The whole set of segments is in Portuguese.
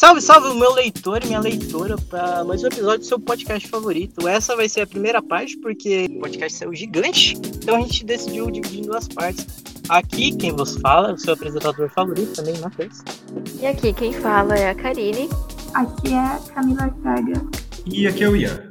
Salve, salve, meu leitor e minha leitora, para mais um episódio do seu podcast favorito. Essa vai ser a primeira parte, porque o podcast saiu gigante, então a gente decidiu dividir em duas partes. Aqui, quem vos fala, o seu apresentador favorito também, Matheus. E aqui, quem fala é a Karine. Aqui é a Camila Ortega. E aqui é o Ian.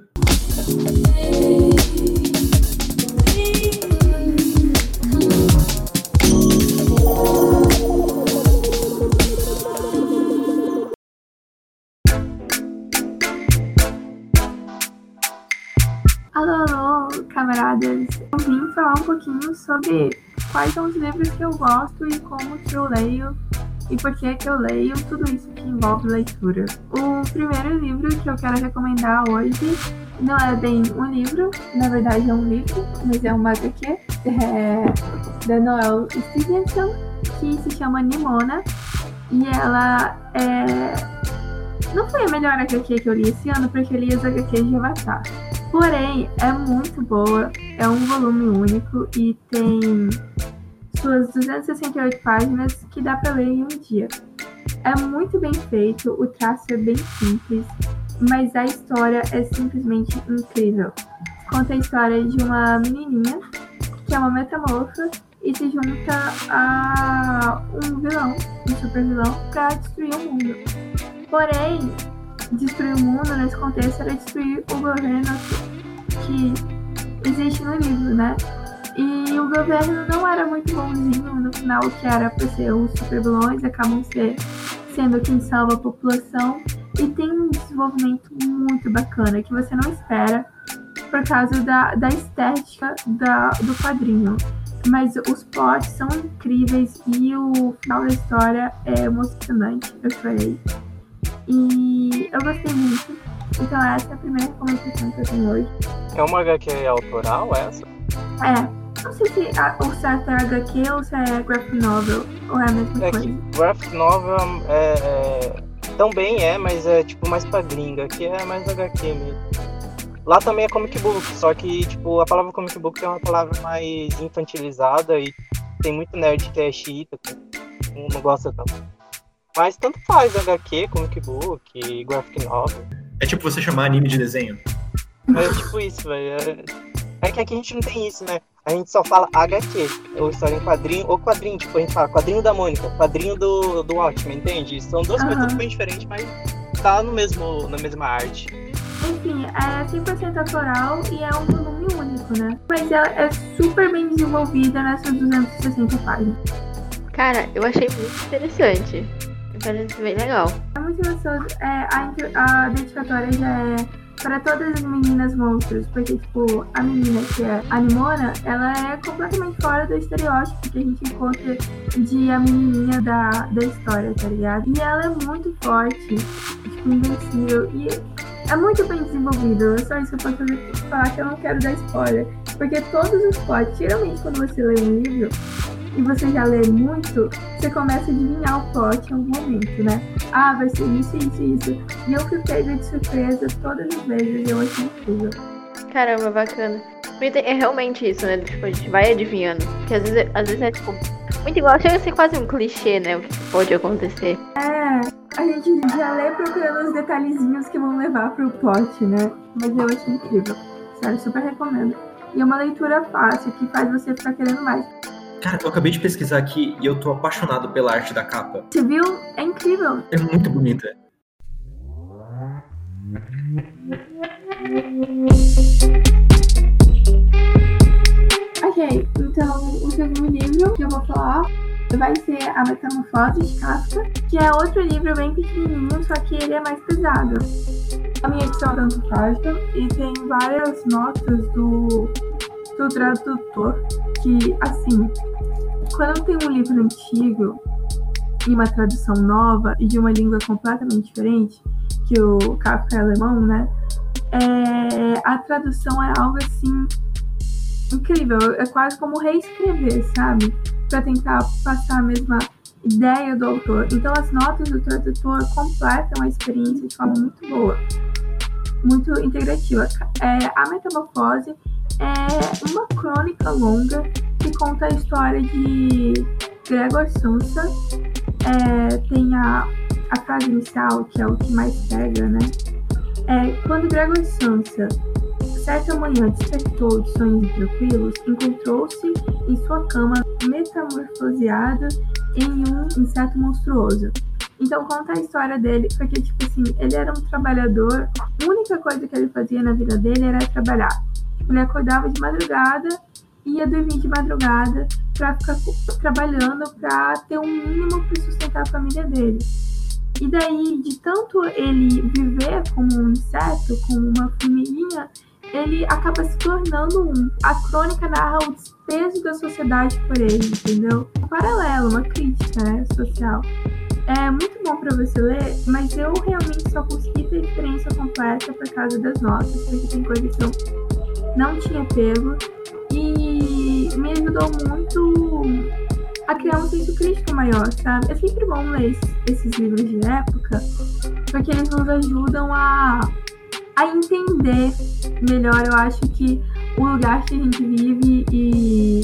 Pouquinho sobre quais são os livros que eu gosto e como que eu leio e por que que eu leio, tudo isso que envolve leitura. O primeiro livro que eu quero recomendar hoje não é bem um livro, na verdade é um livro, mas é uma HQ, é da Noel Stevenson, que se chama Nimona, e ela é... Não foi a melhor HQ que eu li esse ano, porque eu li as HQs de Avatar. Porém, é muito boa, é um volume único e tem suas 268 páginas que dá para ler em um dia. É muito bem feito, o traço é bem simples, mas a história é simplesmente incrível. Conta a história de uma menininha que é uma metamorfa e se junta a um vilão, um super vilão, para destruir o mundo. Porém, destruir o mundo nesse contexto era destruir o governo que existe no livro, né? E o governo não era muito bonzinho no final, que era para ser os super vilões, acabam ser, sendo quem salva a população. E tem um desenvolvimento muito bacana que você não espera por causa da, da estética da, do quadrinho. Mas os plots são incríveis e o final da história é emocionante. Eu chorei. E eu gostei muito. Então essa é a primeira recomendação que eu tenho hoje. É uma HQ autoral essa? É. Não sei se a, o certo é HQ ou se é graphic novel. Ou é a mesma É coisa. que graphic novel é, é- também é, mas é tipo mais pra gringa, que é mais HQ mesmo. Lá também é comic book, só que tipo, a palavra comic book é uma palavra mais infantilizada e tem muito nerd que é xiita, não gosta tanto. Mas tanto faz HQ, comic book, graphic novel. É tipo você chamar anime de desenho. É tipo isso, velho. É... é que aqui a gente não tem isso, né? A gente só fala HQ, ou história em quadrinho, ou quadrinho, tipo, a gente fala quadrinho da Mônica, quadrinho do, do Watchmen, entende? São duas Aham. coisas bem diferentes, mas tá no mesmo, na mesma arte. Enfim, é 100% autoral e é um volume único, né? Mas ela é super bem desenvolvida nessas 260 páginas. Cara, eu achei muito interessante. Me Parece bem legal. É muito gostoso. É, a, a dedicatória já é para todas as meninas monstros, porque, tipo, a menina que é a Nimona, ela é completamente fora do estereótipo que a gente encontra de a menininha da, da história, tá ligado? E ela é muito forte, tipo, invencível, e é muito bem desenvolvido. É só isso que eu posso falar que eu não quero dar spoiler, porque todos os plots, geralmente quando você lê um livro, e você já lê muito, você começa a adivinhar o plot em algum momento, né? Ah, vai ser isso, isso, isso. E eu fui pega de surpresa todas as vezes e eu achei incrível. Caramba, bacana. É realmente isso, né? Tipo, a gente vai adivinhando. Porque às vezes, às vezes é tipo. Muito igual, chega a ser quase um clichê, né? O que pode acontecer. É, a gente já lê procurando os detalhezinhos que vão levar pro plot, né? Mas eu achei incrível. Sério, super recomendo. E é uma leitura fácil que faz você ficar querendo mais. Cara, eu acabei de pesquisar aqui e eu tô apaixonado pela arte da capa. Você viu? É incrível. É muito bonita. Ok, então o segundo livro que eu vou falar vai ser A Metamorfose de Kafka, que é outro livro bem pequenininho, só que ele é mais pesado. A minha edição é tanto página e tem várias notas do, do tradutor que, assim, quando tem um livro antigo e uma tradução nova e de uma língua completamente diferente, que o Kafka é alemão, né? É, a tradução é algo assim incrível. É quase como reescrever, sabe? Para tentar passar a mesma ideia do autor. Então, as notas do tradutor completam a experiência de forma muito boa, muito integrativa. É, a Metamorfose é uma crônica longa que conta a história de Gregor Samsa. É, tem a a frase inicial, que é o que mais pega, né? É quando Gregor Samsa certa manhã despertou de sonhos tranquilos, encontrou-se em sua cama metamorfoseado em um inseto monstruoso. Então conta a história dele, porque tipo assim, ele era um trabalhador, a única coisa que ele fazia na vida dele era trabalhar. Ele acordava de madrugada ia dormir de madrugada para ficar trabalhando para ter um mínimo para sustentar a família dele. E daí, de tanto ele viver como um inseto, como uma formiguinha, ele acaba se tornando um. A crônica narra o desprezo da sociedade por ele, entendeu? Um paralelo, uma crítica né, social. É muito bom para você ler, mas eu realmente só consegui ter experiência completa por causa das notas, porque tem coisas que eu não tinha pego. Me ajudou muito a criar um senso crítico maior, sabe? É sempre bom ler esses, esses livros de época, porque eles nos ajudam a a entender melhor, eu acho que o lugar que a gente vive e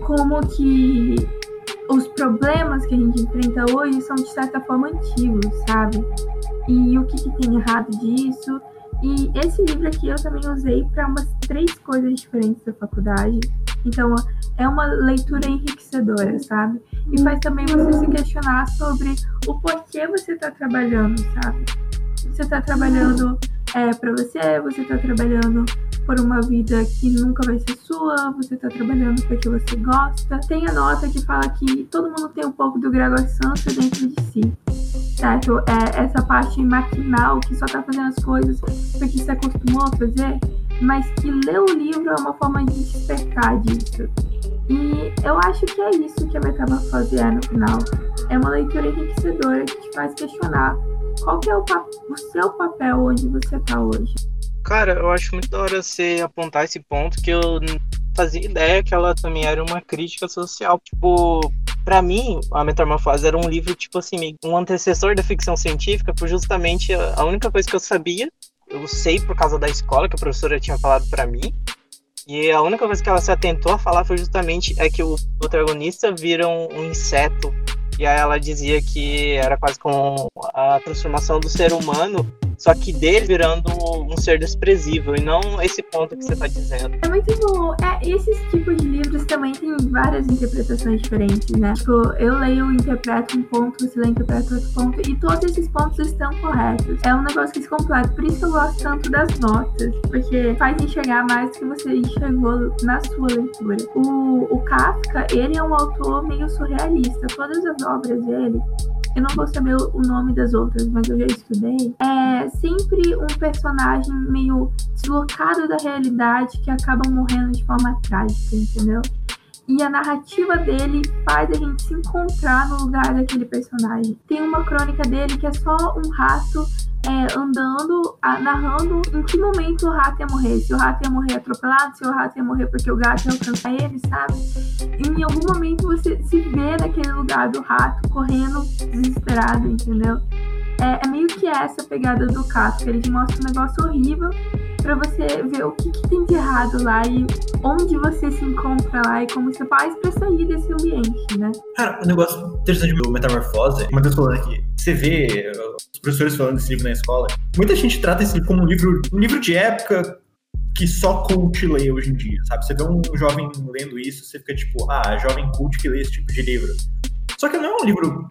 como que os problemas que a gente enfrenta hoje são de certa forma antigos, sabe? E o que, que tem errado disso. E esse livro aqui eu também usei para umas três coisas diferentes da faculdade. Então é uma leitura enriquecedora, sabe? E faz também você se questionar sobre o porquê você está trabalhando, sabe? Você está trabalhando é para você, você está trabalhando por uma vida que nunca vai ser sua, você está trabalhando porque você gosta. Tem a nota que fala que todo mundo tem um pouco do Gregor Samsa dentro de si, certo? É essa parte maquinal que só está fazendo as coisas porque se acostumou a fazer, mas que ler o livro é uma forma de despertar disso. E eu acho que é isso que a Metamorfose é no final. É uma leitura enriquecedora que te faz questionar qual que é o, o seu papel onde você tá hoje? Cara, eu acho muito da hora você apontar esse ponto que eu fazia ideia que ela também era uma crítica social. Tipo, para mim, a Metamorfose era um livro, tipo assim, um antecessor da ficção científica, por justamente a única coisa que eu sabia, eu sei por causa da escola, que a professora tinha falado para mim, e a única coisa que ela se atentou a falar foi justamente é que o protagonista vira um, um inseto. E aí ela dizia que era quase como a transformação do ser humano só que dele virando um ser desprezível, e não esse ponto que você está dizendo. É muito bom. É, esses tipos de livros também têm várias interpretações diferentes, né? Tipo, eu leio interpreto um ponto, você lê e interpreta outro ponto, e todos esses pontos estão corretos. É um negócio que se completa. Por isso eu gosto tanto das notas, porque faz enxergar mais do que você enxergou na sua leitura. O, o Kafka, ele é um autor meio surrealista. Todas as obras dele eu não vou saber o nome das outras, mas eu já estudei, é sempre um personagem meio deslocado da realidade que acaba morrendo de forma trágica, entendeu? E a narrativa dele faz a gente se encontrar no lugar daquele personagem. Tem uma crônica dele que é só um rato é, andando, a, narrando em que momento o rato ia morrer. Se o rato ia morrer atropelado, se o rato ia morrer porque o gato ia alcançar ele, sabe? E em algum momento você se vê naquele lugar do rato correndo desesperado, entendeu? É, é meio que essa pegada do Kafka. Ele te mostra um negócio horrível para você ver o que, que, tem de errado lá e onde você se encontra lá e como você faz para sair desse ambiente, né? Cara, o negócio interessante do Metamorfose, uma das falando aqui, você vê os professores falando desse livro na escola, muita gente trata esse livro como um livro, um livro de época que só cult lê hoje em dia, sabe? Você vê um jovem lendo isso, você fica tipo, ah, jovem cult que lê esse tipo de livro. Só que não é um livro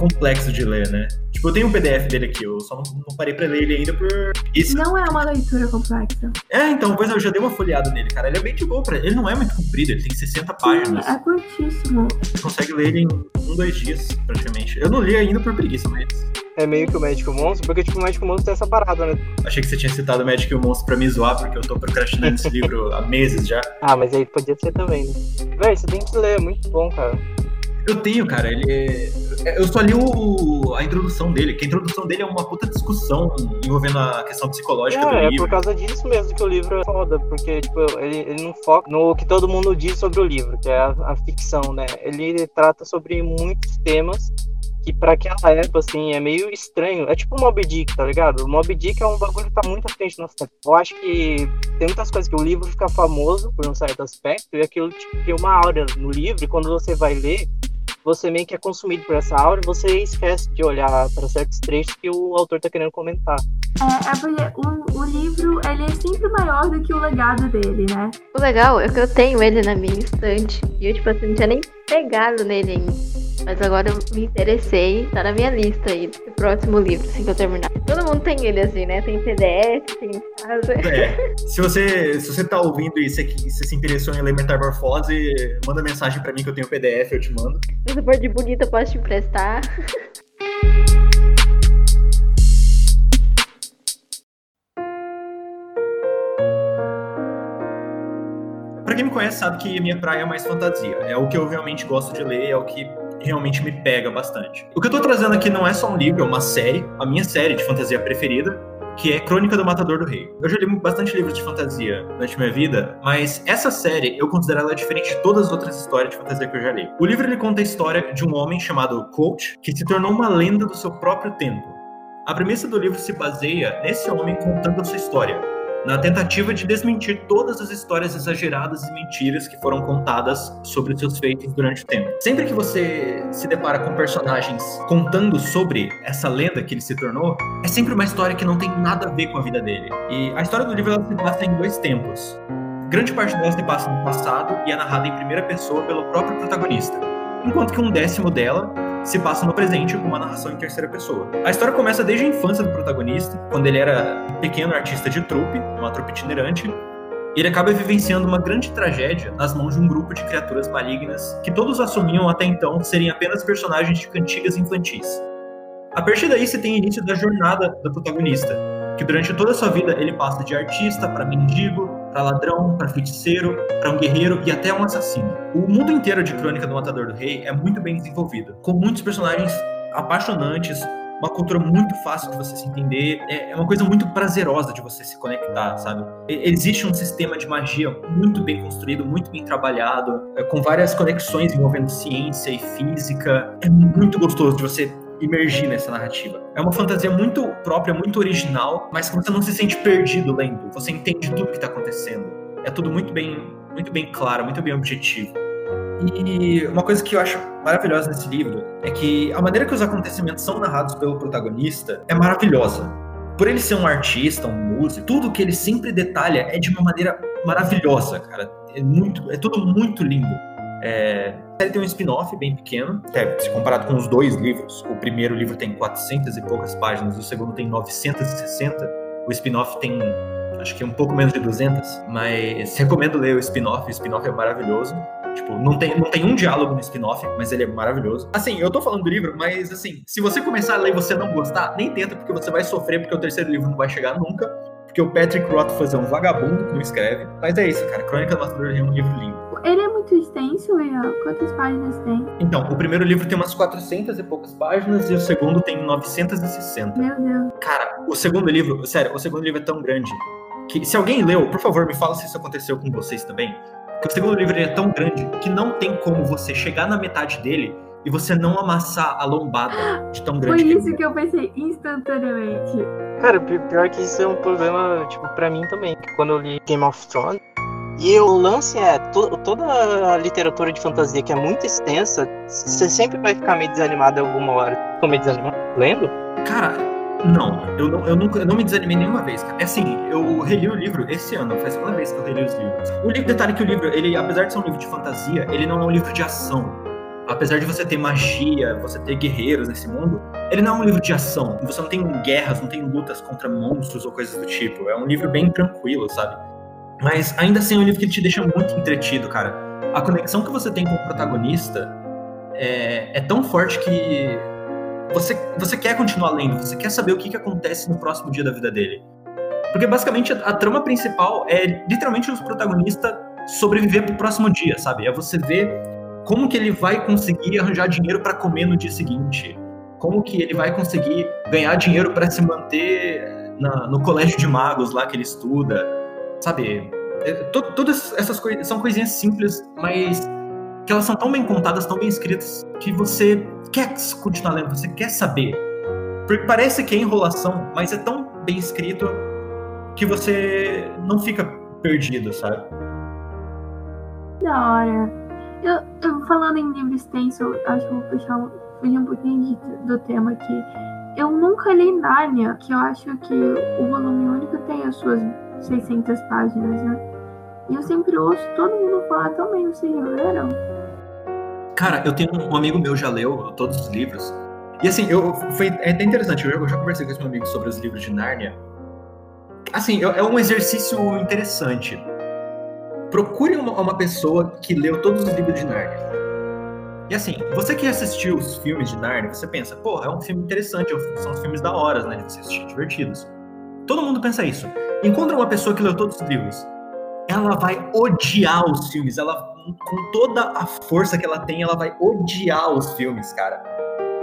complexo de ler, né? Tipo, eu tenho um PDF dele aqui, eu só não, não parei pra ler ele ainda por isso. Não é uma leitura complexa. É, então, pois eu já dei uma folheada nele, cara. Ele é bem de boa pra ele. não é muito comprido, ele tem 60 páginas. Sim, é curtíssimo. Você consegue ler ele em um, dois dias, praticamente. Eu não li ainda por preguiça, mas. É meio que o Médico Monstro, porque tipo, o Médico Monstro tem essa parada, né? Achei que você tinha citado o Médico e o Monstro pra me zoar, porque eu tô procrastinando esse livro há meses já. Ah, mas aí podia ser também, né? Véi, você tem que ler, é muito bom, cara. Eu tenho, cara. Ele é... Eu só li o... a introdução dele, que a introdução dele é uma puta discussão envolvendo a questão psicológica é, do livro. É por causa disso mesmo que o livro é foda, porque tipo, ele, ele não foca no que todo mundo diz sobre o livro, que é a, a ficção, né? Ele trata sobre muitos temas que para aquela época, assim, é meio estranho. É tipo o Mob Dick, tá ligado? O Mob Dick é um bagulho que tá muito à frente do nosso tempo. Eu acho que tem muitas coisas que o livro fica famoso por um certo aspecto, e aquilo tipo, tem uma aura no livro, e quando você vai ler, você meio que é consumido por essa aura, você esquece de olhar para certos trechos que o autor tá querendo comentar. É, é porque o, o livro, ele é sempre maior do que o legado dele, né? O legal é que eu tenho ele na minha estante. E eu, tipo assim, não tinha nem pegado nele ainda. Mas agora eu me interessei, tá na minha lista aí, do próximo livro, assim que eu terminar. Todo mundo tem ele assim, né? Tem PDF, tem em casa. É, se você, se você tá ouvindo isso aqui, se você se interessou em ler Metamorfose, manda mensagem pra mim que eu tenho o PDF, eu te mando. Se você for de bonita, eu posso te emprestar. Pra quem me conhece sabe que a minha praia é mais fantasia. É o que eu realmente gosto de ler, é o que realmente me pega bastante. O que eu tô trazendo aqui não é só um livro, é uma série, a minha série de fantasia preferida, que é Crônica do Matador do Rei. Eu já li bastante livros de fantasia durante minha vida, mas essa série eu considero ela diferente de todas as outras histórias de fantasia que eu já li. O livro ele conta a história de um homem chamado Coach, que se tornou uma lenda do seu próprio tempo. A premissa do livro se baseia nesse homem contando a sua história, na tentativa de desmentir todas as histórias exageradas e mentiras que foram contadas sobre seus feitos durante o tempo. Sempre que você se depara com personagens contando sobre essa lenda que ele se tornou, é sempre uma história que não tem nada a ver com a vida dele. E a história do livro ela se passa em dois tempos. Grande parte dela se passa no passado e é narrada em primeira pessoa pelo próprio protagonista, enquanto que um décimo dela se passa no presente com uma narração em terceira pessoa. A história começa desde a infância do protagonista, quando ele era pequeno artista de trupe, uma trupe itinerante, ele acaba vivenciando uma grande tragédia nas mãos de um grupo de criaturas malignas que todos assumiam até então serem apenas personagens de cantigas infantis. A partir daí se tem início da jornada do protagonista, que durante toda a sua vida ele passa de artista para mendigo, para ladrão, para feiticeiro, para um guerreiro e até um assassino. O mundo inteiro de Crônica do Matador do Rei é muito bem desenvolvido, com muitos personagens apaixonantes, uma cultura muito fácil de você se entender, é, é uma coisa muito prazerosa de você se conectar, sabe? Existe um sistema de magia muito bem construído, muito bem trabalhado, é, com várias conexões envolvendo ciência e física. É muito gostoso de você imergir nessa narrativa. É uma fantasia muito própria, muito original, mas que você não se sente perdido lendo. Você entende tudo que está acontecendo. É tudo muito bem, muito bem claro, muito bem objetivo. E uma coisa que eu acho maravilhosa nesse livro é que a maneira que os acontecimentos são narrados pelo protagonista é maravilhosa. Por ele ser um artista, um músico, tudo que ele sempre detalha é de uma maneira maravilhosa, cara. É muito, é tudo muito lindo. É, série tem um spin-off bem pequeno, até se comparado com os dois livros. O primeiro livro tem 400 e poucas páginas, o segundo tem 960. O spin-off tem acho que um pouco menos de 200, mas recomendo ler o spin-off, o spin-off é maravilhoso. Tipo, não tem, não tem um diálogo no spin-off, mas ele é maravilhoso. Assim, eu tô falando do livro, mas assim, se você começar a ler e você não gostar, nem tenta, porque você vai sofrer, porque o terceiro livro não vai chegar nunca. Porque o Patrick Rothfuss é um vagabundo que não escreve. Mas é isso, cara. Crônica do Matador é um livro lindo. Ele é muito extenso, Ian. Quantas páginas tem? Então, o primeiro livro tem umas 400 e poucas páginas e o segundo tem 960. Meu Deus. Cara, o segundo livro, sério, o segundo livro é tão grande que se alguém leu, por favor, me fala se isso aconteceu com vocês também. Que o segundo livro é tão grande que não tem como você chegar na metade dele e você não amassar a lombada de tão grande. Foi isso é. que eu pensei instantaneamente. Cara, pi- pior que isso é um problema, tipo, pra mim também. que Quando eu li Game of Thrones. E o lance é, to- toda a literatura de fantasia que é muito extensa, você sempre vai ficar meio desanimado em alguma hora. Ficou meio desanimado? Lendo? Cara, não, eu não, eu nunca, eu não me desanimei nenhuma vez, cara. É assim, eu reli o livro esse ano, faz uma vez que eu reli os livros. O livro, detalhe que o livro, ele, apesar de ser um livro de fantasia, ele não é um livro de ação. Apesar de você ter magia, você ter guerreiros nesse mundo, ele não é um livro de ação. Você não tem guerras, não tem lutas contra monstros ou coisas do tipo. É um livro bem tranquilo, sabe? Mas ainda assim é um livro que te deixa muito entretido, cara. A conexão que você tem com o protagonista é, é tão forte que você, você quer continuar lendo, você quer saber o que, que acontece no próximo dia da vida dele. Porque basicamente a, a trama principal é literalmente os protagonistas sobreviver pro próximo dia, sabe? É você ver como que ele vai conseguir arranjar dinheiro para comer no dia seguinte. Como que ele vai conseguir ganhar dinheiro para se manter na- no colégio de magos lá que ele estuda. Sabe? É, to- todas essas coisas são coisinhas simples, mas que elas são tão bem contadas, tão bem escritas, que você quer continuar lendo, você quer saber. Porque parece que é enrolação, mas é tão bem escrito que você não fica perdido, sabe? Da hora. Eu, eu falando em livro extenso, eu acho que vou puxar, fugir um pouquinho de- do tema aqui. Eu nunca li Nárnia, que eu acho que o volume único tem as suas 600 páginas, né? E eu sempre ouço todo mundo falar também, vocês já leram? Cara, eu tenho um amigo meu já leu todos os livros. E assim, eu, foi é até interessante, eu, eu já conversei com esse meu amigo sobre os livros de Nárnia. Assim, é, é um exercício interessante. Procure uma, uma pessoa que leu todos os livros de Nárnia. E assim, você que assistiu os filmes de Nárnia, você pensa, pô, é um filme interessante, é são filmes da hora, né, de você assistir, divertidos. Todo mundo pensa isso. Encontra uma pessoa que leu todos os livros. Ela vai odiar os filmes, ela com toda a força que ela tem, ela vai odiar os filmes, cara.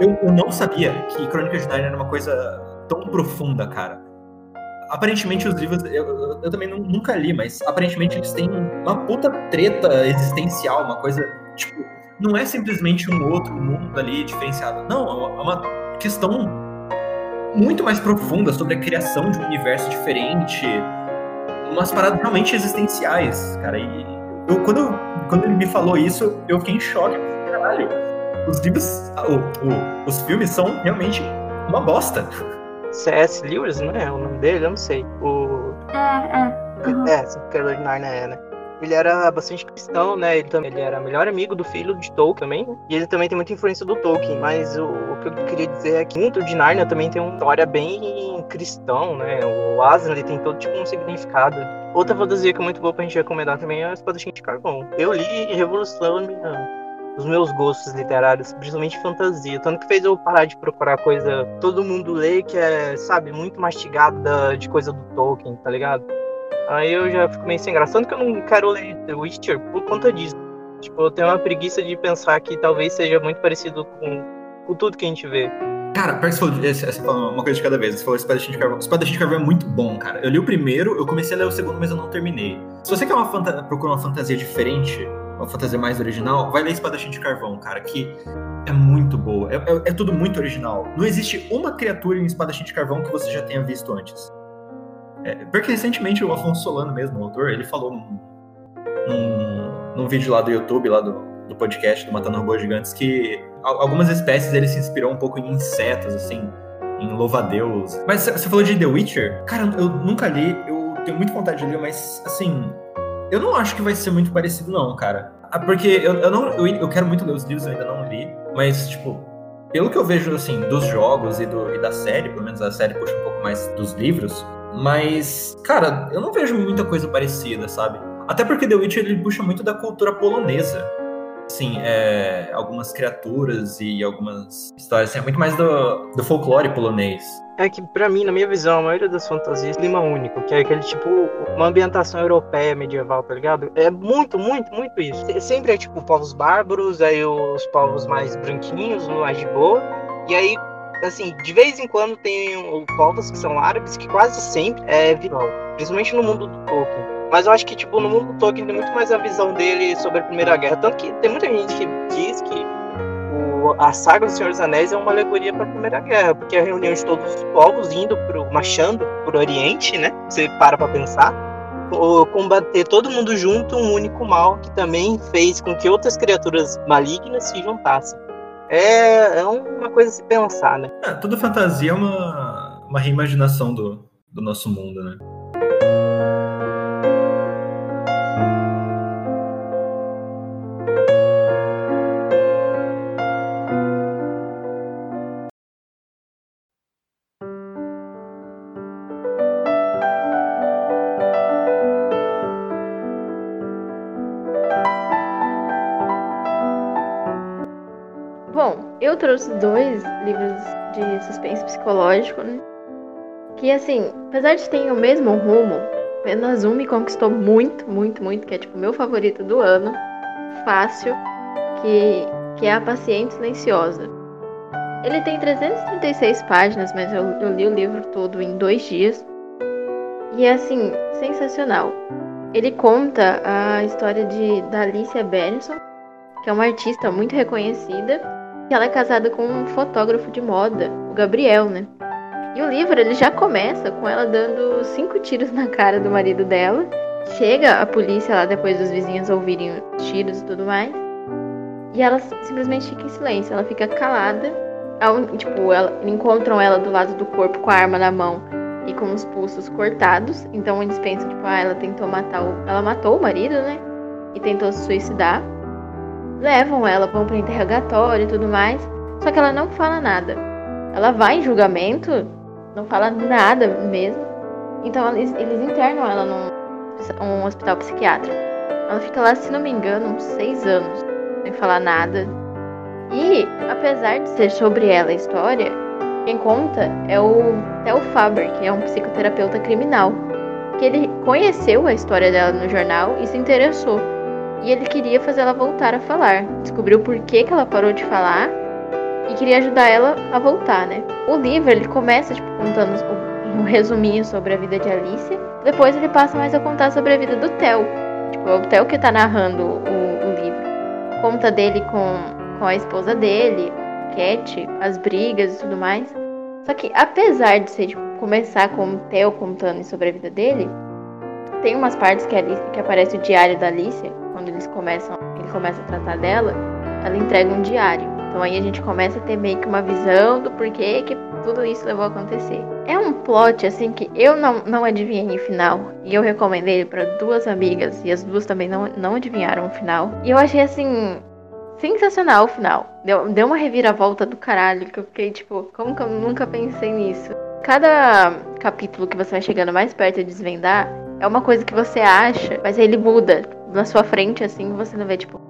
Eu, eu não sabia que Crônicas de Narnia era uma coisa tão profunda, cara. Aparentemente os livros, eu, eu- também nu- nunca li, mas aparentemente eles têm uma puta treta existencial, uma coisa, tipo, não é simplesmente um outro mundo ali diferenciado. Não, é uma- é questão muito mais profunda sobre a criação de um universo diferente, umas paradas realmente existenciais, cara. E eu, quando, quando ele me falou isso, eu fiquei em choque. Caralho, os livros, ah, o- o- os filmes são realmente uma bosta. C.S. Lewis, não é o nome dele? Eu não sei. O... É, é. uhum. É, de Narnia é, né? Ele era bastante cristão, né? Ele, também, ele era melhor amigo do filho de Tolkien também, né? E ele também tem muita influência do Tolkien. Mas o, o que eu queria dizer é que muito de Narnia também tem uma história bem cristão, né? O Aslan ele tem todo tipo um significado. Outra fantasia que é muito boa pra gente recomendar também é a Espadachim de Carvão. Eu li e revolucionou a minha- os meus gostos literários, principalmente fantasia. Tanto que fez eu parar de procurar coisa todo mundo lê, que é, sabe, muito mastigada de coisa do Tolkien, tá ligado? Aí eu já fico meio sem graça. Tanto que eu não quero ler The Witcher por conta disso. Tipo, eu tenho uma preguiça de pensar que talvez seja muito parecido com, com tudo que a gente vê. Cara, pior que você falou, você falou uma coisa de cada vez. Você falou Espadachim de Carvão. Espadachim de Carvão é muito bom, cara. Eu li o primeiro, eu comecei a ler o segundo, mas eu não terminei. Se você quer uma procura uma fantasia diferente, uma fantasia mais original, vai ler Espadachim de Carvão, cara, que é muito boa. É, é- é tudo muito original. Não existe uma criatura em Espadachim de Carvão que você já tenha visto antes. É, porque recentemente o Afonso Solano mesmo, o autor, ele falou num, num, num vídeo lá do YouTube, lá do, do podcast do Matando Robôs Gigantes, que al- algumas espécies ele se inspirou um pouco em insetos, assim, em louva-a-Deus. Mas você falou de The Witcher? Cara, eu nunca li, eu tenho muita vontade de ler, mas, assim, eu não acho que vai ser muito parecido, não, cara. Ah, Porque eu, eu não, eu, eu quero muito ler os livros, eu ainda não li, mas, tipo, pelo que eu vejo, assim, dos jogos e, do, e da série, pelo menos a série puxa um pouco mais dos livros, mas, cara, eu não vejo muita coisa parecida, sabe? Até porque The Witcher ele puxa muito da cultura polonesa. Assim, é, algumas criaturas e algumas histórias, assim, é muito mais do, do folclore polonês. É que, pra mim, na minha visão, a maioria das fantasias é clima único, que é aquele tipo, uma ambientação europeia medieval, tá ligado? É muito, muito, muito isso. Se- Sempre é tipo povos bárbaros, aí os povos mais branquinhos, mais de boa, e aí, assim, de vez em quando tem povos que são árabes, que quase sempre é vilão, principalmente no mundo do Tolkien. Mas eu acho que, tipo, no mundo do Tolkien tem muito mais a visão dele sobre a Primeira Guerra. Tanto que tem muita gente que diz que o- a saga do Senhor dos Anéis é uma alegoria para a Primeira Guerra, porque é a reunião de todos os povos indo pro, marchando pro Oriente, né? Você para pra pensar. o- combater todo mundo junto um único mal que também fez com que outras criaturas malignas se juntassem. É, é uma coisa a se pensar, né? É, toda fantasia é uma, uma reimaginação do, do nosso mundo, né? Trouxe dois livros de suspense psicológico, né? Que assim, apesar de terem o mesmo rumo, apenas um me conquistou muito, muito, muito, que é tipo meu favorito do ano. Fácil, que, que é A Paciente Silenciosa. Ele tem 336 páginas, mas eu, eu li o livro todo em dois dias. E é assim, sensacional. Ele conta a história de, da Alicia Benson, que é uma artista muito reconhecida, que ela é casada com um fotógrafo de moda, o Gabriel, né? E o livro ele já começa com ela dando cinco tiros na cara do marido dela. Chega a polícia lá depois dos vizinhos ouvirem os tiros e tudo mais. E ela simplesmente fica em silêncio, ela fica calada. Tipo, ela, encontram ela do lado do corpo com a arma na mão e com os pulsos cortados. Então eles pensam, tipo, ah, ela tentou matar o. Ela matou o marido, né? E tentou se suicidar. Levam ela, vão para interrogatório e tudo mais. Só que ela não fala nada. Ela vai em julgamento, não fala nada mesmo. Então eles, eles internam ela num um hospital psiquiátrico. Ela fica lá, se não me engano, uns seis anos, sem falar nada. E, apesar de ser sobre ela a história, quem conta é o Theo Faber, que é um psicoterapeuta criminal. Que ele conheceu a história dela no jornal e se interessou. E ele queria fazer ela voltar a falar. Descobriu por que, que ela parou de falar e queria ajudar ela a voltar, né? O livro ele começa tipo contando um resuminho sobre a vida de Alicia. Depois ele passa mais a contar sobre a vida do Theo. Tipo, é o Theo que tá narrando o, o livro. Conta dele com, com a esposa dele, Cat, as brigas e tudo mais. Só que apesar de ser tipo, começar com o Theo contando sobre a vida dele, tem umas partes que, Alice, que aparece o diário da Alicia, quando eles começam, ele começa a tratar dela, ela entrega um diário. Então aí a gente começa a ter meio que uma visão do porquê que tudo isso levou a acontecer. É um plot assim que eu não, não adivinhei o final. E eu recomendei ele para duas amigas. E as duas também não, não adivinharam o final. E eu achei assim. Sensacional o final. Deu, deu uma reviravolta do caralho. Que eu fiquei tipo, como que eu nunca pensei nisso? Cada capítulo que você vai chegando mais perto de desvendar é uma coisa que você acha, mas ele muda na sua frente, assim, você não vê, tipo,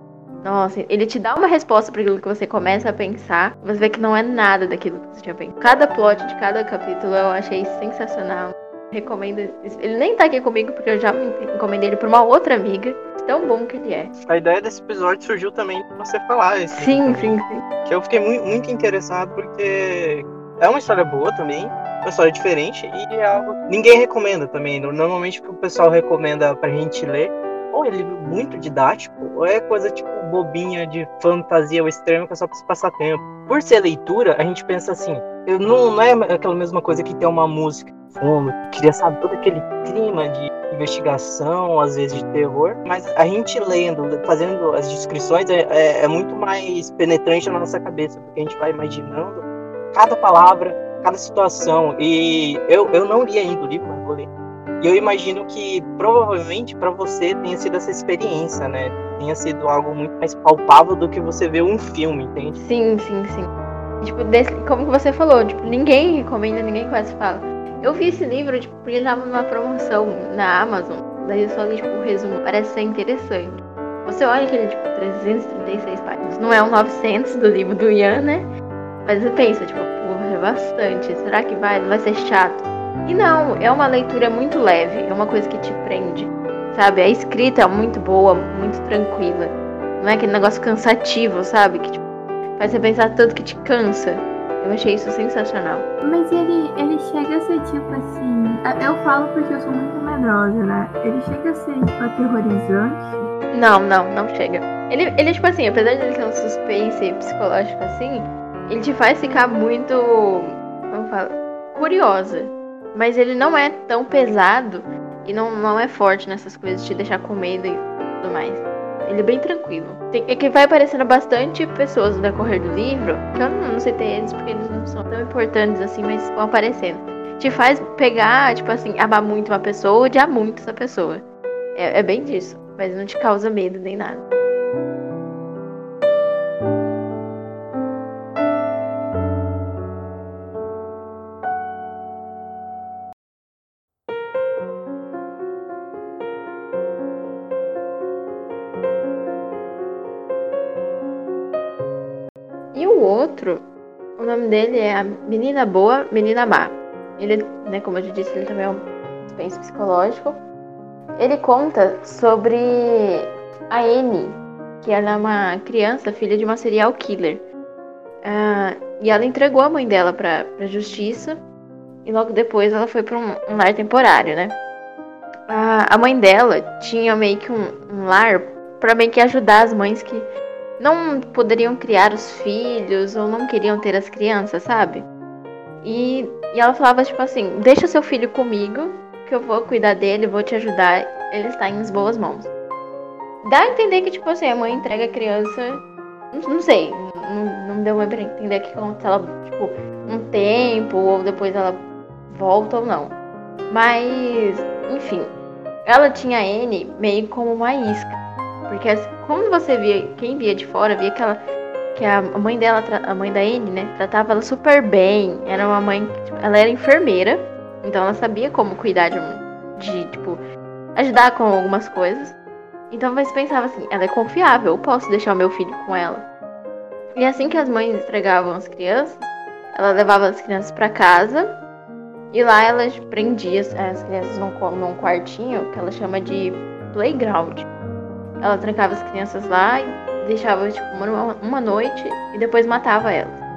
nossa, ele te dá uma resposta para aquilo que você começa a pensar, você vê que não é nada daquilo que você tinha pensado. Cada plot de cada capítulo eu achei sensacional. Recomendo. Ele nem tá aqui comigo porque eu já encomendei ele pra uma outra amiga. Tão bom que ele é. A ideia desse episódio surgiu também de você falar. Sim, sim, sim. Que eu fiquei muito, muito interessado porque é uma história boa também uma história diferente e é algo que ninguém recomenda também. Normalmente o que o pessoal recomenda pra gente ler ou é livro muito didático, ou é coisa tipo bobinha de fantasia ao extremo que é só pra se passar tempo. Por ser leitura, a gente pensa assim, não, não é aquela mesma coisa que tem uma música fundo, queria saber todo aquele clima de investigação, às vezes de terror, mas a gente lendo, fazendo as descrições, é, é, é muito mais penetrante na nossa cabeça, porque a gente vai imaginando cada palavra, cada situação. E eu, eu não li ainda o livro, mas vou ler. E eu imagino que provavelmente para você tenha sido essa experiência, né? Tenha sido algo muito mais palpável do que você ver um filme, entende? Sim, sim, sim. Tipo, desse, como você falou, tipo, ninguém recomenda, ninguém quase fala. Eu vi esse livro, tipo, porque ele tava numa promoção na Amazon. Daí eu só li, tipo, o resumo. Parece ser interessante. Você olha aquele, tipo, 336 páginas. Não é um 900 do livro do Ian, né? Mas você pensa, tipo, é bastante. Será que vai? Não vai ser chato? E não, é uma leitura muito leve, é uma coisa que te prende, sabe? A escrita é muito boa, muito tranquila. Não é aquele negócio cansativo, sabe? Que tipo, faz você pensar tanto que te cansa. Eu achei isso sensacional. Mas ele, ele chega a ser tipo assim. Eu falo porque eu sou muito medrosa, né? Ele chega a ser tipo aterrorizante. Não, não, não chega. Ele, ele tipo assim, apesar de ele ter um suspense psicológico assim, ele te faz ficar muito. Como fala? Curiosa mas ele não é tão pesado e não, não é forte nessas coisas, de te deixar com medo e tudo mais. Ele é bem tranquilo. Tem, é que vai aparecendo bastante pessoas no decorrer do livro, que eu não, não sei ter eles porque eles não são tão importantes assim, mas vão aparecendo. Te faz pegar, tipo assim, amar muito uma pessoa ou odiar muito essa pessoa. É, é bem disso, mas não te causa medo nem nada. Nome dele é A Menina Boa, Menina Má. Ele, né, como eu já disse, ele também é um suspense psicológico. Ele conta sobre a Annie, que ela é uma criança, filha de uma serial killer. Uh, e ela entregou a mãe dela pra, pra justiça. E logo depois ela foi para um, um, lar temporário, né? Uh, a mãe dela tinha meio que um, um lar para meio que ajudar as mães que não poderiam criar os filhos ou não queriam ter as crianças, sabe? E, e ela falava tipo assim: deixa seu filho comigo, que eu vou cuidar dele, vou te ajudar, ele está em boas mãos. Dá a entender que, tipo assim, a mãe entrega a criança Não, sei, não, não deu muito pra entender que se ela, tipo, um tempo, ou depois ela volta ou não. Mas, enfim, ela tinha N meio como uma isca. Porque como você via, quem via de fora, via que ela que a mãe dela, a mãe da Anne, né, tratava ela super bem. Era uma mãe, tipo, ela era enfermeira, então ela sabia como cuidar de, de, tipo, ajudar com algumas coisas. Então você pensava assim, ela é confiável, eu posso deixar o meu filho com ela. E assim que as mães entregavam as crianças, ela levava as crianças para casa e lá ela prendia as crianças num, num quartinho que ela chama de playground. Ela trancava as crianças lá e deixava tipo, uma, uma noite e depois matava elas.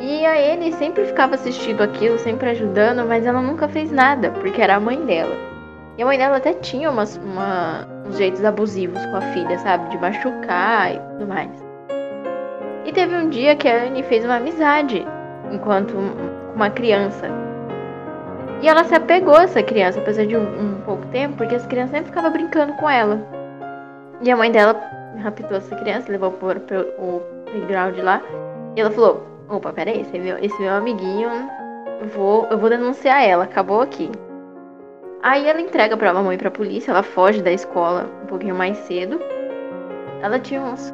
E a ele sempre ficava assistindo aquilo, sempre ajudando, mas ela nunca fez nada, porque era a mãe dela. E a mãe dela até tinha umas, uma, uns jeitos abusivos com a filha, sabe? De machucar e tudo mais. E teve um dia que a Anne fez uma amizade enquanto uma criança. E ela se apegou a essa criança, apesar de um, um pouco tempo, porque as crianças sempre ficavam brincando com ela. E a mãe dela raptou essa criança, levou para o playground lá. E ela falou: opa, peraí, esse meu, esse meu amiguinho, eu vou, eu vou denunciar ela, acabou aqui. Aí ela entrega pra mamãe e pra polícia, ela foge da escola um pouquinho mais cedo. Ela tinha uns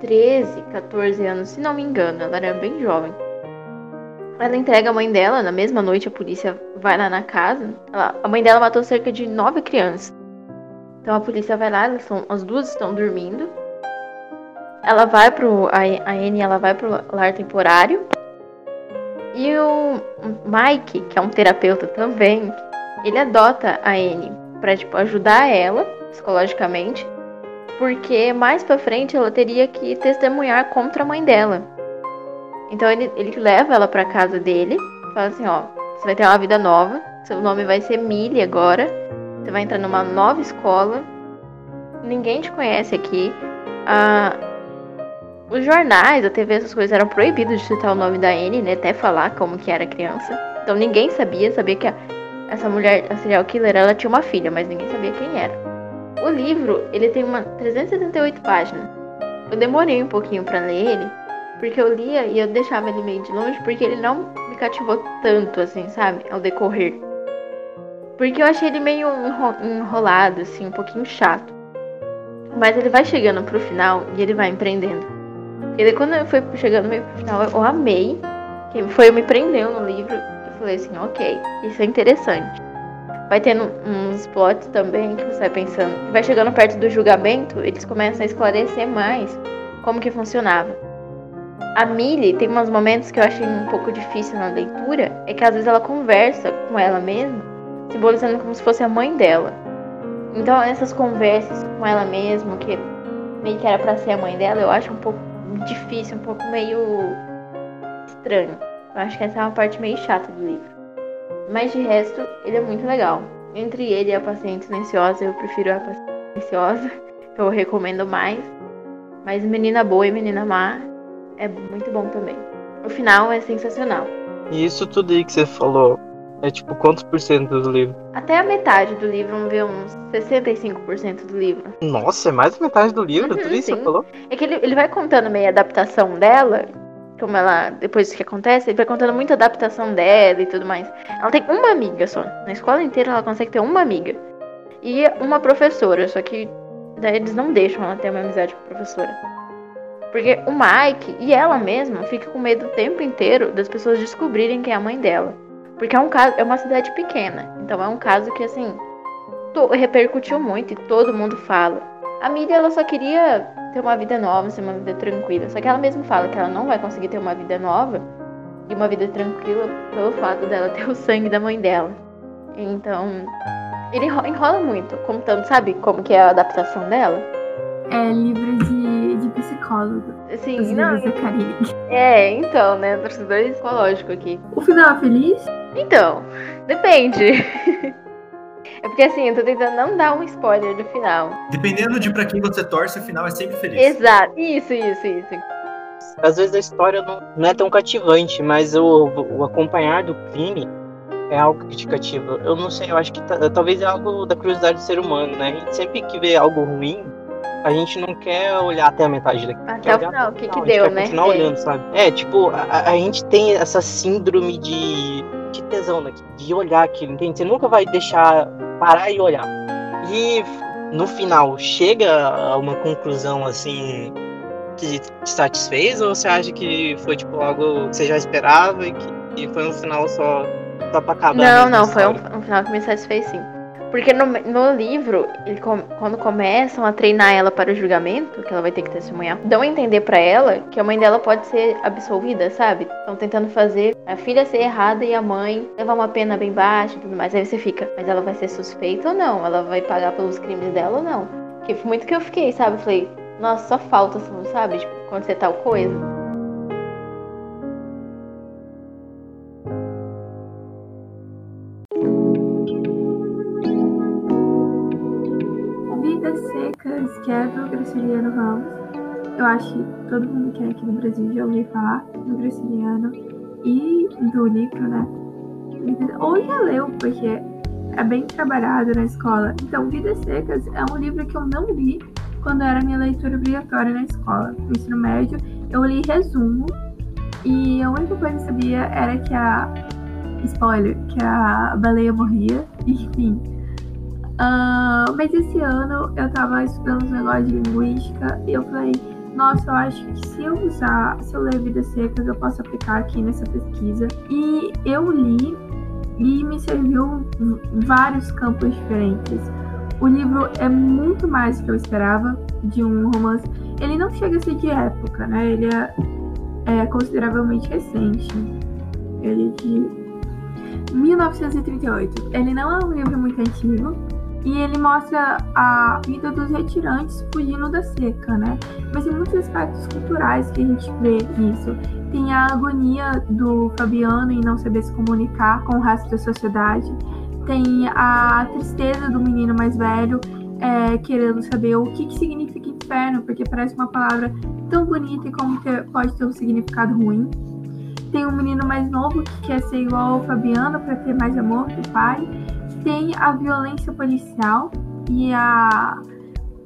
13, 14 anos, se não me engano, ela era bem jovem. Ela entrega a mãe dela, na mesma noite a polícia vai lá na casa. Ela, a mãe dela matou cerca de nove crianças. Então a polícia vai lá, são, as duas estão dormindo. Ela vai pro. A, a ela vai pro lar temporário. E o Mike, que é um terapeuta também, ele adota a Anne pra tipo, ajudar ela psicologicamente. Porque mais pra frente ela teria que testemunhar contra a mãe dela. Então ele, ele leva ela pra casa dele. Fala assim, ó, você vai ter uma vida nova. Seu nome vai ser Millie agora. Você vai entrar numa nova escola. Ninguém te conhece aqui. Ah, os jornais, a TV, essas coisas eram proibidos de citar o nome da Anne, né? Até falar como que era criança. Então ninguém sabia, sabia que a, essa mulher, a serial killer, ela tinha uma filha, mas ninguém sabia quem era. O livro, ele tem uma 378 páginas. Eu demorei um pouquinho para ler ele, porque eu lia e eu deixava ele meio de longe, porque ele não me cativou tanto assim, sabe? Ao decorrer. Porque eu achei ele meio enrolado, assim, um pouquinho chato. Mas ele vai chegando pro final e ele vai empreendendo. E quando fui chegando meio pro final, eu amei. Que foi me prendeu no livro. Eu falei assim, ok, isso é interessante. Vai tendo uns plots também que você vai pensando. Vai chegando perto do julgamento, eles começam a esclarecer mais como que funcionava. A Millie tem uns momentos que eu achei um pouco difícil na leitura, é que às vezes ela conversa com ela mesma simbolizando como se fosse a mãe dela. Então essas conversas com ela mesma, que meio que era para ser a mãe dela, eu acho um pouco difícil, um pouco meio estranho. Eu acho que essa é uma parte meio chata do livro. Mas de resto, ele é muito legal. Entre ele e a paciente silenciosa, eu prefiro a paciente silenciosa. Eu recomendo mais. Mas Menina Boa e Menina Má é muito bom também. O final é sensacional. E isso tudo aí que você falou, é tipo quantos por cento do livro? Até a metade do livro, vamos ver uns 65% do livro. Nossa, é mais da metade do livro? Uhum, tudo isso sim. você falou? É que ele, ele vai contando meio a adaptação dela, como ela, depois que acontece, ele vai contando muita adaptação dela e tudo mais. Ela tem uma amiga só. Na escola inteira ela consegue ter uma amiga. E uma professora, só que daí eles não deixam ela ter uma amizade com a professora. Porque o Mike e ela mesma fica com medo o tempo inteiro das pessoas descobrirem quem é a mãe dela. Porque é um caso, é uma cidade pequena. Então é um caso que assim to, repercutiu muito e todo mundo fala. A Miriam ela só queria ter uma vida nova, ser uma vida tranquila. Só que ela mesma fala que ela não vai conseguir ter uma vida nova e uma vida tranquila pelo fato dela ter o sangue da mãe dela. Então, ele enrola muito, contando, sabe como que é a adaptação dela? É livro de, de psicólogo. Sim, Os não. Livros É, então, né? Torcedor psicológico aqui. O final é feliz? Então, depende. É porque assim, eu tô tentando não dar um spoiler do final. Dependendo de para quem você torce, o final é sempre feliz. Exato, isso, isso, isso. Às vezes a história não, não é tão cativante, mas o, o, acompanhar do crime é algo que te cativa. Eu não sei, eu acho que talvez é algo da curiosidade do ser humano, né? A gente sempre que vê algo ruim, a gente não quer olhar até a metade daqui. Até o final, o que que deu, né? Continuar É. olhando, sabe? É, tipo, a, a gente tem essa síndrome de, de tesão, né? De olhar aquilo, entende? Você nunca vai deixar parar e olhar. E no final, chega a uma conclusão assim que te satisfez ou você acha que foi tipo algo que você já esperava e que, que foi um final só, só pra acabar? Não, mesmo a não, foi um, história? um final que me satisfez sim. Porque no, no livro, ele quando começam a treinar ela para o julgamento, que ela vai ter que testemunhar, dão a entender pra ela que a mãe dela pode ser absolvida, sabe? Estão tentando fazer a filha ser errada e a mãe levar uma pena bem baixa e tudo mais. Aí você fica, mas ela vai ser suspeita ou não? Ela vai pagar pelos crimes dela ou não? Que foi muito que eu fiquei, sabe? Eu falei, nossa, só falta, sabe? Tipo, acontecer tal coisa. Secas, que é do Graciliano Ramos. Eu acho que todo mundo que é aqui no Brasil já ouviu falar do Graciliano e do livro, né? Ou já leu, porque é bem trabalhado na escola. Então, Vidas Secas é um livro que eu não li quando era minha leitura obrigatória na escola. No ensino médio, eu li resumo e a única coisa que eu sabia era que a. Spoiler, que a baleia morria. Enfim, ah, mas esse ano eu tava estudando os negócios de linguística e eu falei, nossa, eu acho que se eu usar, se eu ler Vidas Secas, eu posso aplicar aqui nessa pesquisa. E eu li e me serviu vários campos diferentes. O livro é muito mais do que eu esperava de um romance. Ele não chega a ser de época, né? Ele é, é consideravelmente recente. Ele é de 1938. Ele não é um livro muito antigo e ele mostra a vida dos retirantes fugindo da seca, né? Mas tem muitos aspectos culturais que a gente vê nisso. Tem a agonia do Fabiano em não saber se comunicar com o resto da sociedade. Tem a tristeza do menino mais velho é, querendo saber o que, que significa inferno, porque parece uma palavra tão bonita e como ter- pode ter um significado ruim. Tem um menino mais novo que quer ser igual ao Fabiano para ter mais amor do pai. Tem a violência policial e a,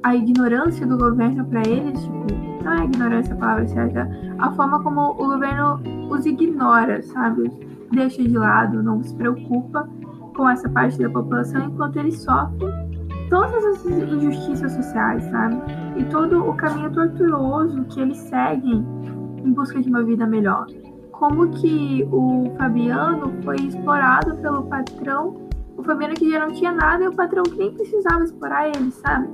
a ignorância do governo para eles. Tipo, não é ignorância a palavra certa, a forma como o governo os ignora, sabe? Deixa de lado, não se preocupa com essa parte da população enquanto eles sofrem todas essas injustiças sociais, sabe? E todo o caminho tortuoso que eles seguem em busca de uma vida melhor como que o Fabiano foi explorado pelo patrão, o Fabiano que já não tinha nada e o patrão que nem precisava explorar ele, sabe?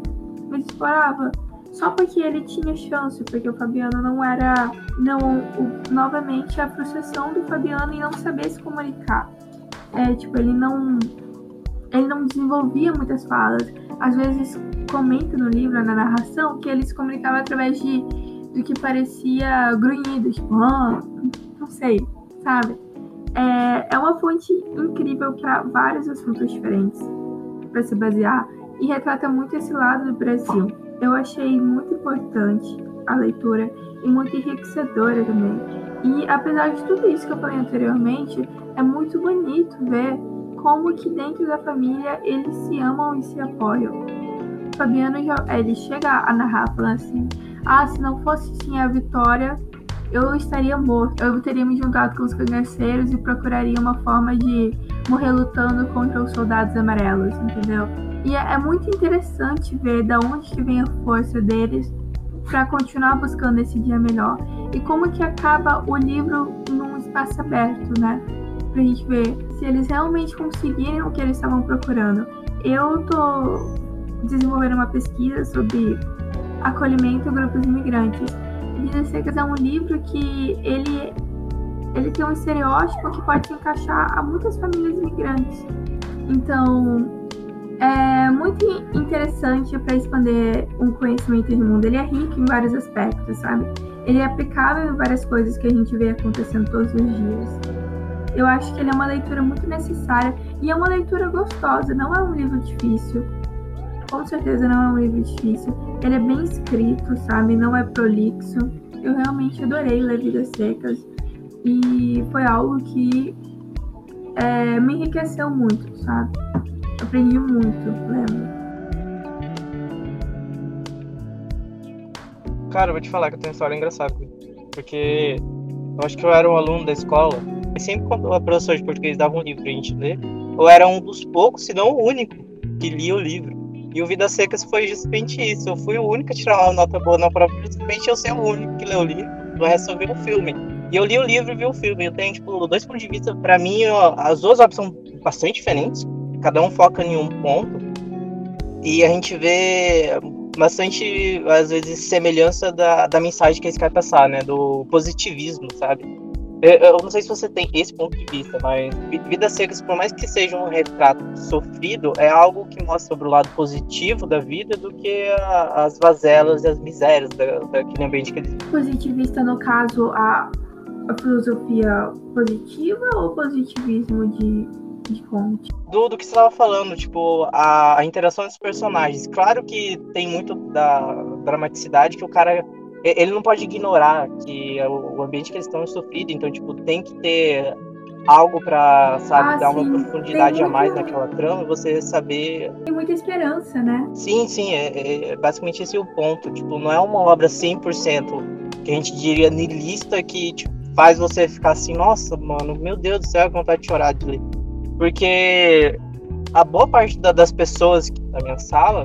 Mas explorava só porque ele tinha chance, porque o Fabiano não era, não, o- novamente a frustração do Fabiano em não saber se comunicar. É, tipo, ele não, ele não desenvolvia muitas falas. Às vezes comenta no livro, na narração, que ele se comunicava através de do que parecia grunhido, tipo, ah, não sei, sabe? É, é uma fonte incrível para vários assuntos diferentes para se basear e retrata muito esse lado do Brasil. Eu achei muito importante a leitura e muito enriquecedora também. E apesar de tudo isso que eu falei anteriormente, é muito bonito ver como que dentro da família eles se amam e se apoiam. Fabiano já, ele chega a narrar falando assim: ah, se não fosse sim a vitória, eu estaria morto. Eu teria me juntado com os cangaceiros e procuraria uma forma de morrer lutando contra os soldados amarelos, entendeu? E é, é muito interessante ver da onde que vem a força deles para continuar buscando esse dia melhor. E como que acaba o livro num espaço aberto, né? Pra gente ver se eles realmente conseguirem o que eles estavam procurando. Eu tô desenvolvendo uma pesquisa sobre acolhimento a grupos imigrantes. Vidas Secas é um livro que ele, ele tem um estereótipo que pode se encaixar a muitas famílias imigrantes. Então, é muito interessante para expandir um conhecimento de mundo. Ele é rico em vários aspectos, sabe? Ele é aplicável em várias coisas que a gente vê acontecendo todos os dias. Eu acho que ele é uma leitura muito necessária e é uma leitura gostosa, não é um livro difícil. Com certeza não é um livro difícil. Ele é bem escrito, sabe? Não é prolixo. Eu realmente adorei ler Vidas Secas e foi algo que é, me enriqueceu muito, sabe? Aprendi muito lendo. Cara, eu vou te falar que eu tenho uma história engraçada. Porque eu acho que eu era um aluno da escola. E sempre quando a professora de português dava um livro pra gente ler, eu era um dos poucos, se não o único, que lia o livro. E o Vidas Secas foi justamente isso. Eu fui o único a tirar uma nota boa na prova, justamente eu ser o único que leu o livro. O resto eu vi o filme. E eu li o livro e vi o filme. Eu tenho, tipo, dois pontos de vista. Pra mim, ó, as duas obras são bastante diferentes. Cada um foca em um ponto. E a gente vê bastante, às vezes, semelhança da, da mensagem que esse quer passar, né? Do positivismo, sabe? Eu, não sei se você tem esse ponto de vista, mas Vidas Secas, por mais que seja um retrato sofrido, é algo que mostra sobre o lado positivo da vida do que a, as vazelas e as misérias da, daquele ambiente que eles Positivista, no caso, a, a filosofia positiva ou positivismo de, de Conte? do, do que você estava falando, tipo, a, a interação dos personagens. Claro que tem muito da dramaticidade que o cara ele não pode ignorar que o ambiente que eles estão é sofrido, então, tipo, tem que ter algo para sabe, Ah, dar uma sim. profundidade Tem a mais muito- naquela trama e você saber. Tem muita esperança, né? Sim, sim, é, é basicamente esse é o ponto. Tipo, não é uma obra 100% que a gente diria niilista que tipo, faz você ficar assim, nossa, mano, meu Deus do céu, vontade de chorar de ler. Porque a boa parte da- das pessoas da minha sala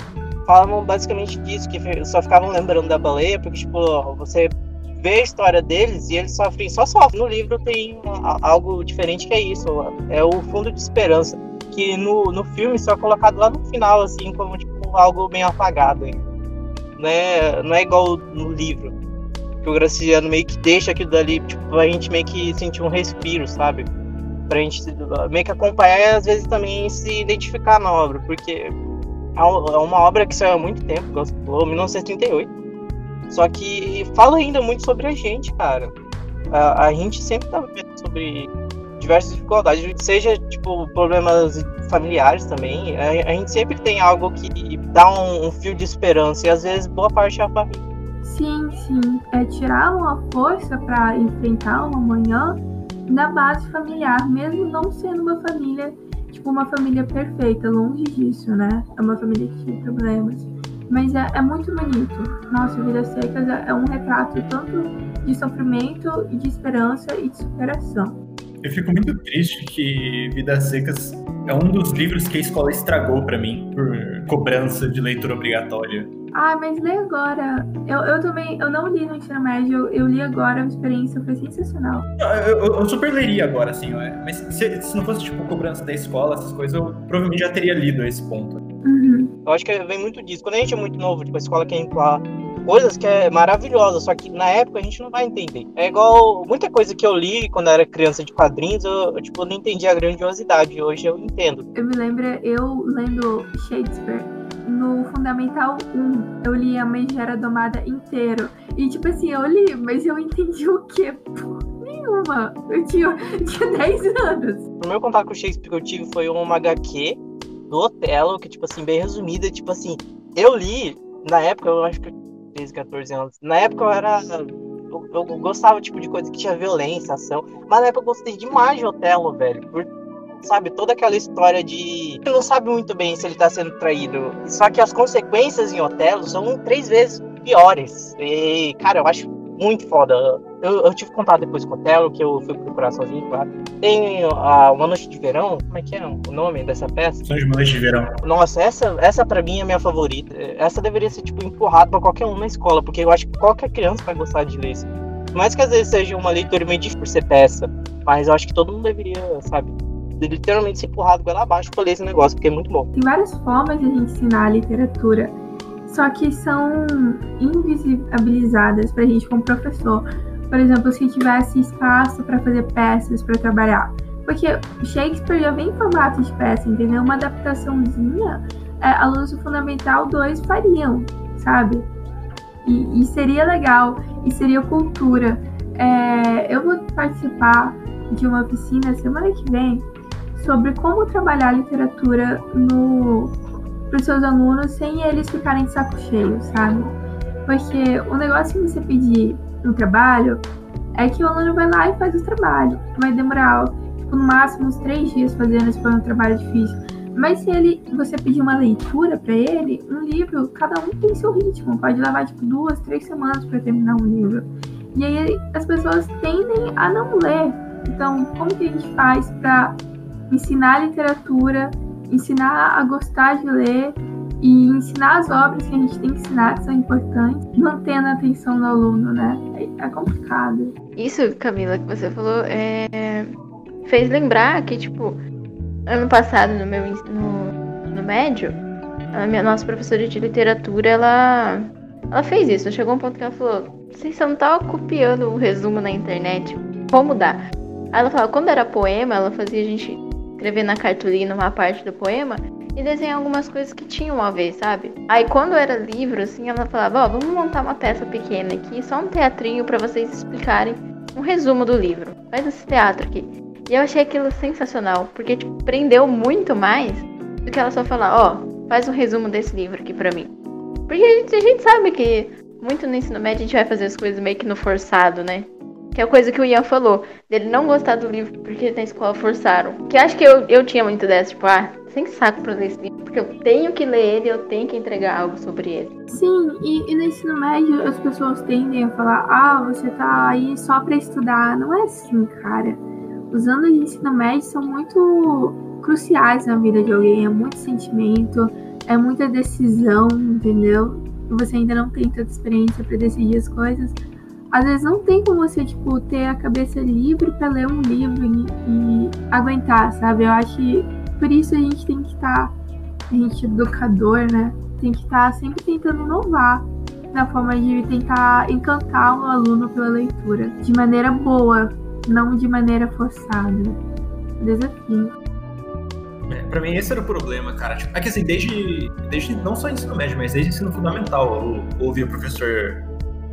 falavam basicamente disso, que só ficavam lembrando da baleia, porque, tipo, você vê a história deles e eles sofrem, só sofrem. No livro tem a- algo diferente que é isso, é o fundo de esperança, que no, no filme só é colocado lá no final, assim, como, tipo, algo bem apagado. hein. Não é, não é igual no livro, que o Graciano meio que deixa aquilo dali, tipo, pra gente meio que sentir um respiro, sabe? Pra gente meio que acompanhar e às vezes também se identificar na obra, porque é um- é uma obra que saiu há muito tempo, igual você falou, 1938. Só que fala ainda muito sobre a gente, cara. A, a gente sempre tá vendo sobre diversas dificuldades, seja tipo problemas familiares também. A, a gente sempre tem algo que dá um, um fio de esperança e às vezes boa parte é a família. Sim, sim. É tirar uma força para enfrentar uma manhã na base familiar, mesmo não sendo uma família, uma família perfeita, longe disso, né? É uma família que tem problemas. Mas é, é muito bonito. Nossa, Vidas Secas é, é um retrato tanto de sofrimento e de esperança e de superação. Eu fico muito triste que Vidas Secas é um dos livros que a escola estragou pra mim por cobrança de leitura obrigatória. Ah, mas lê agora. Eu, eu também, eu não li no ensino médio, eu li agora, a experiência foi sensacional. Eu, eu- eu super leria agora, assim, ué. mas se, se não fosse, tipo, cobrança da escola, essas coisas, eu provavelmente já teria lido a esse ponto. Uhum. Eu acho que vem muito disso. Quando a gente é muito novo, tipo, a escola quer implantar coisas que é maravilhosa, só que na época a gente não vai entender. É igual muita coisa que eu li quando eu era criança de quadrinhos, eu, eu, tipo, não entendia a grandiosidade. Hoje eu entendo. Eu me lembro, eu lendo Shakespeare no Fundamental 1, eu li a Megera Domada inteiro. E tipo assim, eu li, mas eu entendi o quê? Nenhuma. Eu tinha, tinha 10 anos. O primeiro contato com Shakespeare que eu tive foi uma HQ do Otelo, que, tipo assim, bem resumida. Tipo assim, eu li, na época, eu acho que eu tinha 13, 14 anos. Na época eu era. Eu, eu gostava, tipo, de coisa que tinha violência, ação. Mas na época eu gostei demais de Otelo, velho. Por, sabe, toda aquela história de. Ele não sabe muito bem se ele tá sendo traído. Só que as consequências em Otelo são três vezes piores. E, cara, eu acho muito foda. Eu, eu tive contato depois com o Otelo, que eu fui procurar sozinho, claro. Tem a Uma Noite de Verão, como é que é o nome dessa peça? Sonhos de uma noite de verão. Nossa, essa, essa pra mim é a minha favorita. Essa deveria ser, tipo, empurrada pra qualquer um na escola, porque eu acho que qualquer criança vai gostar de ler isso. Por mais que às vezes seja uma leitura meio difícil por ser peça, mas eu acho que todo mundo deveria, sabe, literalmente ser empurrado goela abaixo pra ler esse negócio, porque é muito bom. Tem várias formas de a gente ensinar a literatura, só que são invisibilizadas pra gente como professor. Por exemplo, se tivesse espaço para fazer peças para trabalhar. Porque Shakespeare já vem em formato de peça, entendeu? Uma adaptaçãozinha, é, alunos do Fundamental 2 fariam, sabe? E, e seria legal, e seria cultura. É, eu vou participar de uma oficina semana que vem sobre como trabalhar literatura no para os seus alunos sem eles ficarem de saco cheio, sabe? Porque o negócio que você pedir no trabalho é que o aluno vai lá e faz o trabalho. Vai demorar, tipo, no máximo uns três dias fazendo se for um trabalho difícil. Mas se ele, você pedir uma leitura para ele, um livro, cada um tem seu ritmo. Pode levar tipo duas, três semanas para terminar um livro. E aí as pessoas tendem a não ler. Então, como que a gente faz para ensinar literatura, ensinar a gostar de ler e ensinar as obras que a gente tem que ensinar, que são importantes, mantendo a atenção do aluno, né? É, é complicado. Isso, Camila, que você falou, é... fez lembrar que, tipo, ano passado, no meu no, no médio, a minha nossa professora de literatura, ela, ela fez isso. Chegou um ponto que ela falou: vocês não estavam copiando o resumo na internet, vou mudar. Aí ela falou: quando era poema, ela fazia a gente escrever na cartolina uma parte do poema e desenhar algumas coisas que tinham a ver, sabe? Aí quando era livro, assim, ela falava: ó, oh, vamos montar uma peça pequena aqui, só um teatrinho para vocês explicarem um resumo do livro. Faz esse teatro aqui. E eu achei aquilo sensacional, porque tipo, prendeu muito mais do que ela só falar, ó, oh, faz um resumo desse livro aqui pra mim. Porque a gente, a gente sabe que muito no ensino médio a gente vai fazer as coisas meio que no forçado, né? Que é a coisa que o Ian falou, dele não gostar do livro porque na escola forçaram. Que acho que eu, eu tinha muito dessa, tipo, ah, sem saco pra ler esse livro, porque eu tenho que ler ele, eu tenho que entregar algo sobre ele. Sim, e, e no ensino médio as pessoas tendem a falar, ah, você tá aí só pra estudar. Não é assim, cara os anos de ensino médio são muito cruciais na vida de alguém. É muito sentimento, é muita decisão, entendeu? Você ainda não tem tanta experiência para decidir as coisas. Às vezes não tem como você, tipo, ter a cabeça livre para ler um livro e, e, aguentar, sabe? Eu acho que por isso a gente tem que estar, tá, a gente educador, né? Tem que estar tá sempre tentando inovar na forma de tentar encantar o aluno pela leitura de maneira boa, não de maneira forçada. Desafio. É, mim esse era o problema, cara. Tipo, é que assim, desde, desde não só ensino médio, mas desde ensino fundamental, eu ouvi o professor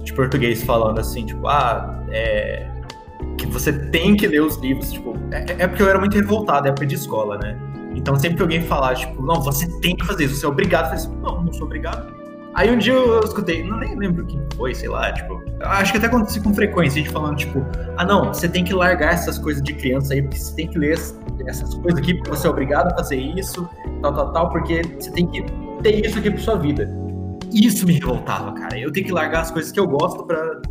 de português falando assim, tipo, ah, é, que você tem que ler os livros, tipo, é, é porque eu era muito revoltado, é época de escola, né? Então sempre que alguém falar, tipo, não, você tem que fazer isso, você é obrigado, eu falei assim, não, não sou obrigado. Aí um dia eu escutei, não nem lembro quem foi, sei lá, tipo, acho que até acontece com frequência, a gente falando, tipo, ah não, você tem que largar essas coisas de criança aí, porque você tem que ler essas coisas aqui, porque você é obrigado a fazer isso, tal, tal, tal, porque você tem que ter isso aqui pra sua vida. Isso me revoltava, cara. Eu tenho que largar as coisas que eu gosto pra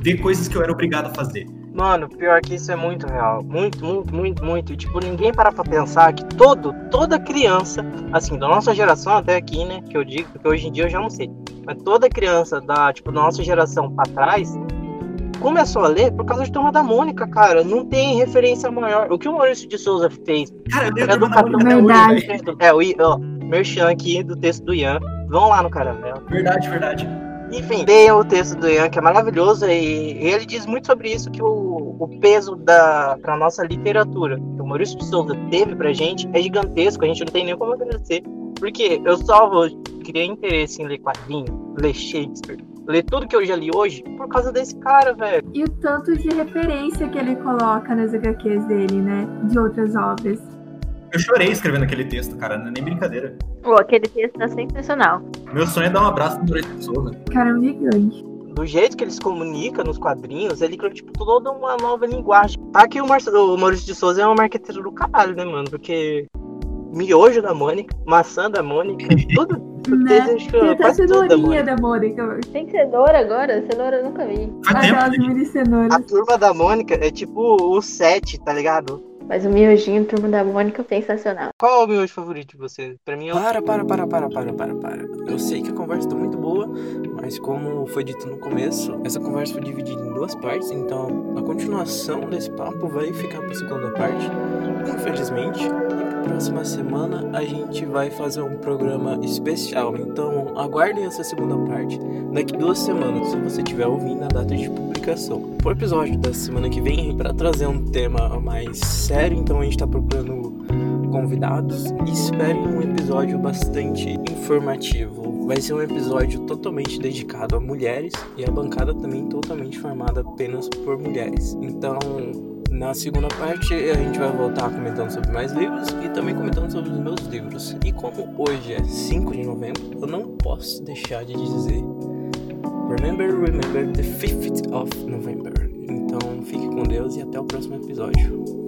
ver coisas que eu era obrigado a fazer. Mano, pior que isso é muito real. Muito, muito, muito, muito. Tipo, ninguém para pra pensar que todo, toda criança, assim, da nossa geração até aqui, né? Que eu digo, porque hoje em dia eu já não sei. Mas toda criança da, tipo, da nossa geração pra trás começou a ler por causa de Turma da Mônica, cara. Não tem referência maior. O que o Maurício de Souza fez? Cara, eu é do Verdade. É, o ó, Merchan aqui do texto do Ian. Vão lá no Caramelo. Verdade, verdade. Enfim, leia o texto do Ian, que é maravilhoso, e ele diz muito sobre isso, que o, o peso da pra nossa literatura, que o Maurício de Souza teve pra gente, é gigantesco, a gente não tem nem como agradecer. Porque eu só vou criar interesse em ler quadrinho, ler Shakespeare, ler tudo que eu já li hoje por causa desse cara, velho. E o tanto de referência que ele coloca nas HQs dele, né? De outras obras. Eu chorei escrevendo aquele texto, cara, não é nem brincadeira. Pô, aquele texto tá sensacional. Meu sonho é dar um abraço no Maurício de Souza. Cara, é um gigante. Do jeito que ele se comunica nos quadrinhos, ele criou, tipo, toda uma nova linguagem. Tá que o, o Maurício de Souza é um marqueteiro do caralho, né, mano? Porque miojo da Mônica, maçã da Mônica, tudo. Né? Tem até cenourinha da Mônica. Tem cenoura agora? Cenoura eu nunca vi. Aquelas mini cenouras. A turma da Mônica é tipo o 7, tá ligado? Mas o miojinho Turma da Mônica é sensacional. Qual é o miojo favorito de você? Pra mim é o... Para, para, para, para, para, para, para. Eu sei que a conversa tá muito boa, mas como foi dito no começo, essa conversa foi dividida em duas partes, então a continuação desse papo vai ficar pra segunda parte, infelizmente. Próxima semana a gente vai fazer um programa especial, então aguardem essa segunda parte daqui duas semanas, se você estiver ouvindo a data de publicação. O episódio da semana que vem, para trazer um tema mais sério, então a gente está procurando convidados. Esperem um episódio bastante informativo. Vai ser um episódio totalmente dedicado a mulheres e a bancada também totalmente formada apenas por mulheres. Então, na segunda parte, a gente vai voltar comentando sobre mais livros e também comentando sobre os meus livros. E como hoje é 5 de novembro, eu não posso deixar de dizer Remember, remember the 5th of November. Então, fique com Deus e até o próximo episódio.